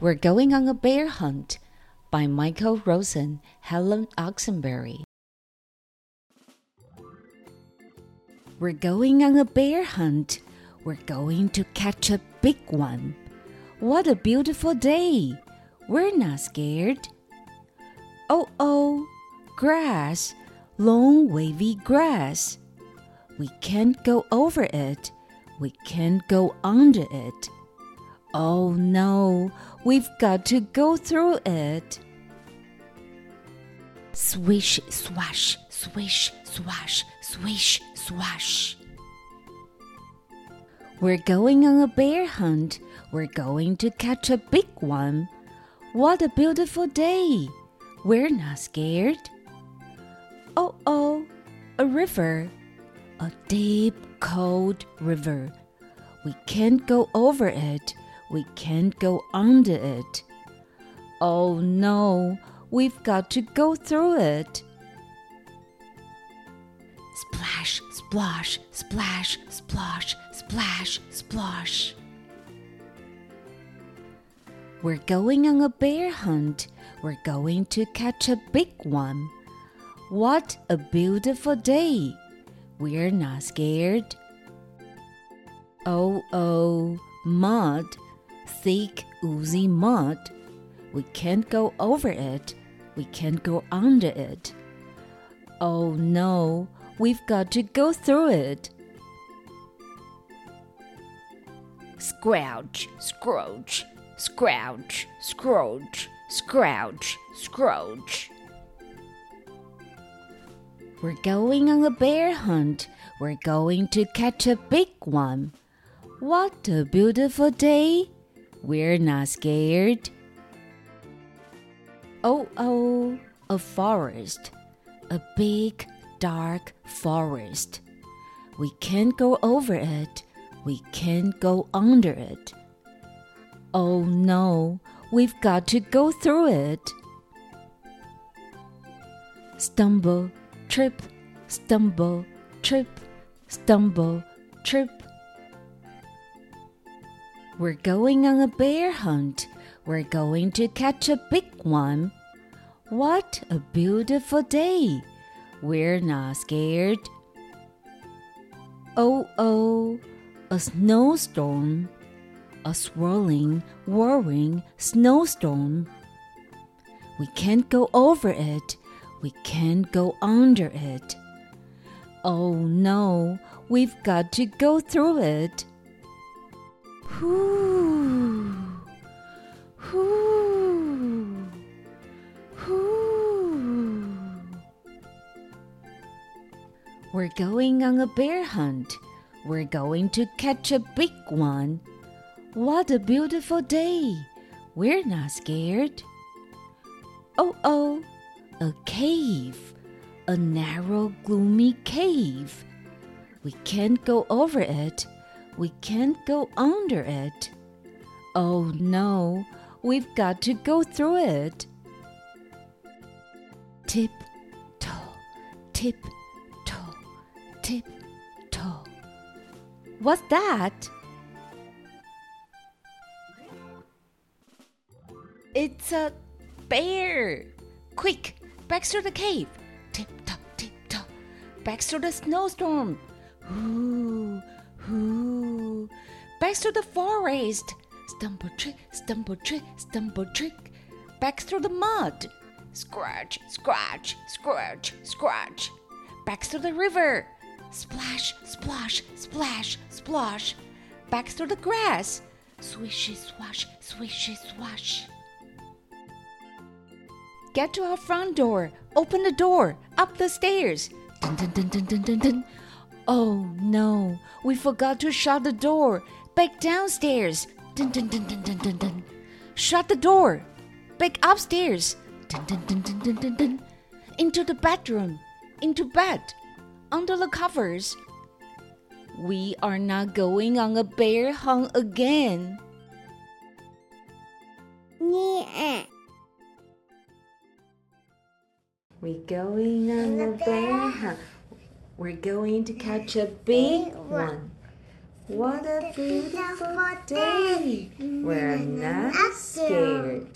We're going on a bear hunt by Michael Rosen, Helen Oxenbury. We're going on a bear hunt. We're going to catch a big one. What a beautiful day! We're not scared. Oh, oh, grass, long wavy grass. We can't go over it we can't go under it. Oh no, we've got to go through it. Swish, swash, swish, swash, swish, swash. We're going on a bear hunt. We're going to catch a big one. What a beautiful day. We're not scared. Oh, oh, a river. A deep, cold river. We can't go over it. We can't go under it. Oh no, we've got to go through it. Splash, splash, splash, splash, splash, splosh. We're going on a bear hunt. We're going to catch a big one. What a beautiful day! We're not scared. Oh, oh, mud, thick, oozy mud. We can't go over it. We can't go under it. Oh no, we've got to go through it. Scrouch, scrouch, scrouch, scrouch, scrouch, scrouch. We're going on a bear hunt. We're going to catch a big one. What a beautiful day! We're not scared. Oh, oh, a forest. A big, dark forest. We can't go over it. We can't go under it. Oh no, we've got to go through it. Stumble, trip, stumble, trip, stumble, trip. We're going on a bear hunt. We're going to catch a big one. What a beautiful day. We're not scared. Oh, oh, a snowstorm. A swirling, whirring snowstorm. We can't go over it. We can't go under it. Oh no, we've got to go through it. Whoo! Whoo! Whoo! We're going on a bear hunt. We're going to catch a big one. What a beautiful day! We're not scared. Oh, oh, a cave. A narrow, gloomy cave. We can't go over it. We can't go under it. Oh no, we've got to go through it. Tip toe, tip toe, tip toe. What's that? It's a bear. Quick, back through the cave. Tip toe, tip toe. Back through the snowstorm. Ooh, ooh. Back through the forest. Stumble trick, stumble trick, stumble trick. Back through the mud. Scratch, scratch, scratch, scratch. Back through the river. Splash, splash, splash, splash. Back through the grass. Swishy, swash, swishy, swash. Get to our front door. Open the door. Up the stairs. Dun, dun, dun, dun, dun, dun, dun. Oh no, we forgot to shut the door. Back downstairs. Dun, dun, dun, dun, dun, dun, dun. Shut the door. Back upstairs. Dun, dun, dun, dun, dun, dun, dun. Into the bedroom. Into bed. Under the covers. We are not going on a bear hunt again. 念 We're going on a bear hunt. We're going to catch a big one. What a beautiful day. We're not scared.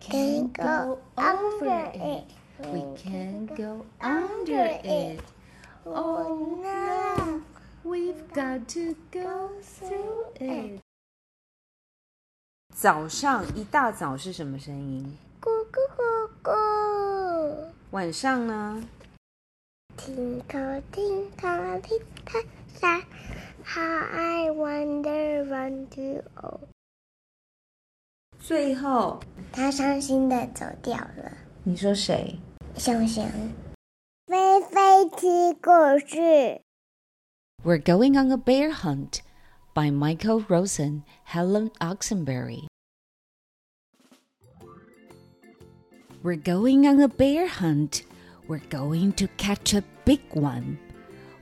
Can't go over it. We can't go under it. Oh no, we've got to go through it. 早上一大早是什么声音？咕咕咕咕。晚上呢？听口听口听它沙 How I wonder one two oh。最后，他伤心的走掉了。你说谁？熊熊。菲菲听故事。We're going on a bear hunt by Michael Rosen, Helen Oxenbury. We're going on a bear hunt. We're going to catch a big one.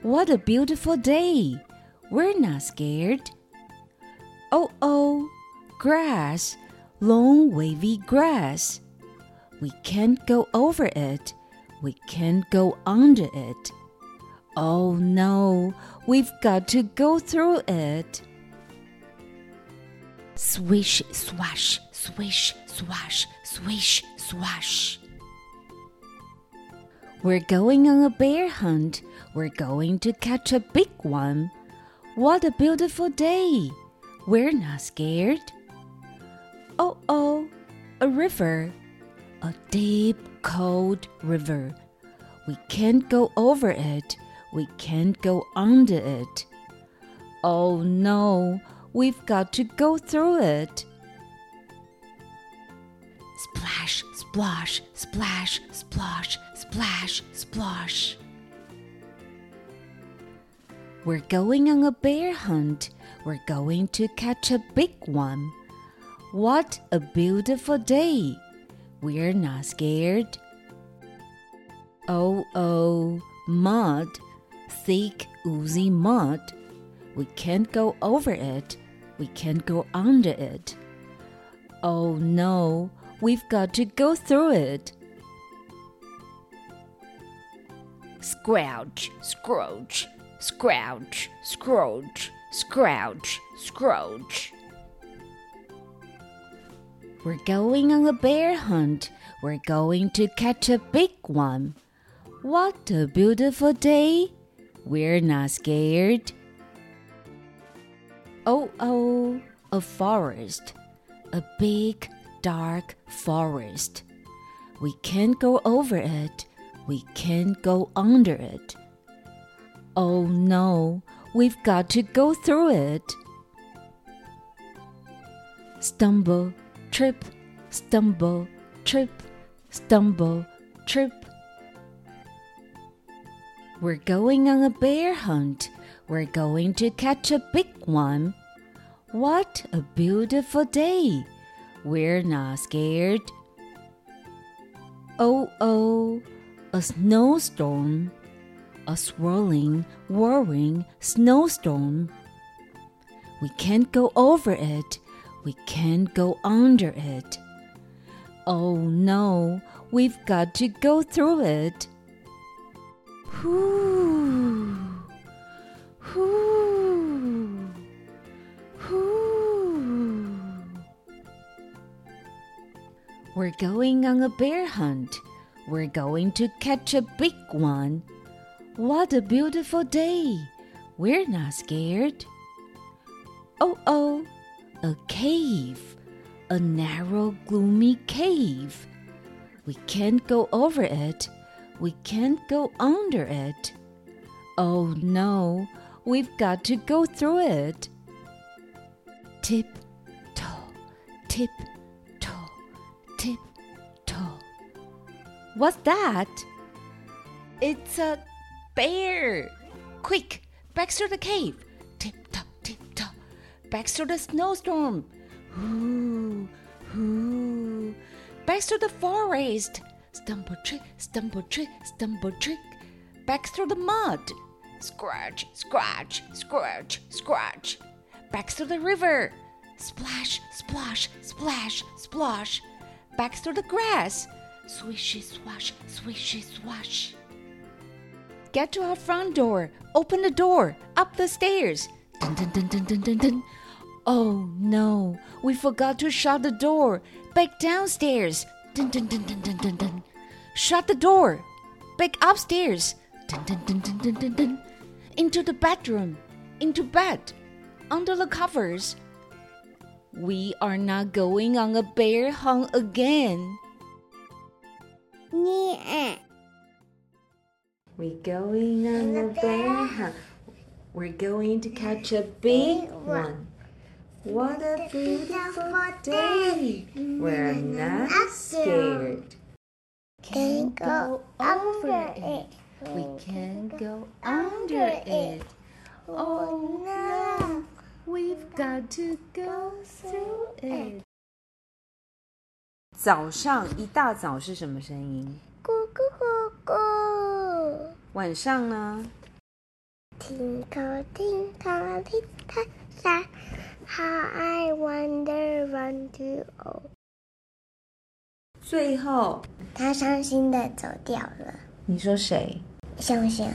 What a beautiful day! We're not scared. Oh, oh, grass, long wavy grass. We can't go over it. We can't go under it. Oh no, we've got to go through it. Swish, swash, swish, swash, swish, swash. We're going on a bear hunt. We're going to catch a big one. What a beautiful day. We're not scared. Oh, oh, a river. A deep, cold river. We can't go over it. We can't go under it. Oh no, we've got to go through it. Splash, splash, splash, splash, splash, splosh. We're going on a bear hunt. We're going to catch a big one. What a beautiful day. We're not scared. Oh, oh, mud, thick, oozy mud. We can't go over it. We can't go under it. Oh no, we've got to go through it. Scrouch, scrouch, scrouch, scrouch, scrouch, scrouch. We're going on a bear hunt. We're going to catch a big one. What a beautiful day. We're not scared. Oh, oh, a forest. A big, dark forest. We can't go over it. We can't go under it. Oh no, we've got to go through it. Stumble, trip, stumble, trip, stumble, trip. We're going on a bear hunt. We're going to catch a big one. What a beautiful day. We're not scared. Oh, oh, a snowstorm. A swirling, whirring snowstorm. We can't go over it. We can't go under it. Oh no, we've got to go through it. Whoo, whoo, whoo. We're going on a bear hunt. We're going to catch a big one. What a beautiful day. We're not scared. Oh, oh, a cave. A narrow, gloomy cave. We can't go over it. We can't go under it. Oh no, we've got to go through it. Tip toe, tip toe, tip toe. What's that? It's a bear. Quick, back to the cave. Tip top, tip top. Back to the snowstorm. Hoo, hoo. Back to the forest. Stumble trick, stumble trick, stumble trick. Back through the mud. Scratch, scratch, scratch, scratch. Back through the river. Splash, splash, splash, splash. Back through the grass. Swishy, swash, swishy, swash. Get to our front door. Open the door. Up the stairs. Dun, dun, dun, dun, dun, dun, dun. Oh no, we forgot to shut the door. Back downstairs. Dun, dun, dun, dun, dun, dun, dun. Shut the door. Back upstairs. Dun, dun, dun, dun, dun, dun, dun. Into the bedroom. Into bed. Under the covers. We are not going on a bear hunt again. Yeah. We're going on a bear hunt. We're going to catch a big one. What a beautiful day. We're not scared. Can go over it. We can go under it. Oh no, we've got to go through it. 早上一大早是什么声音？咕咕咕咕。 晚上呢？听，听，听，How I wonder, wonder, oh。最后，他伤心的走掉了。你说谁？小熊。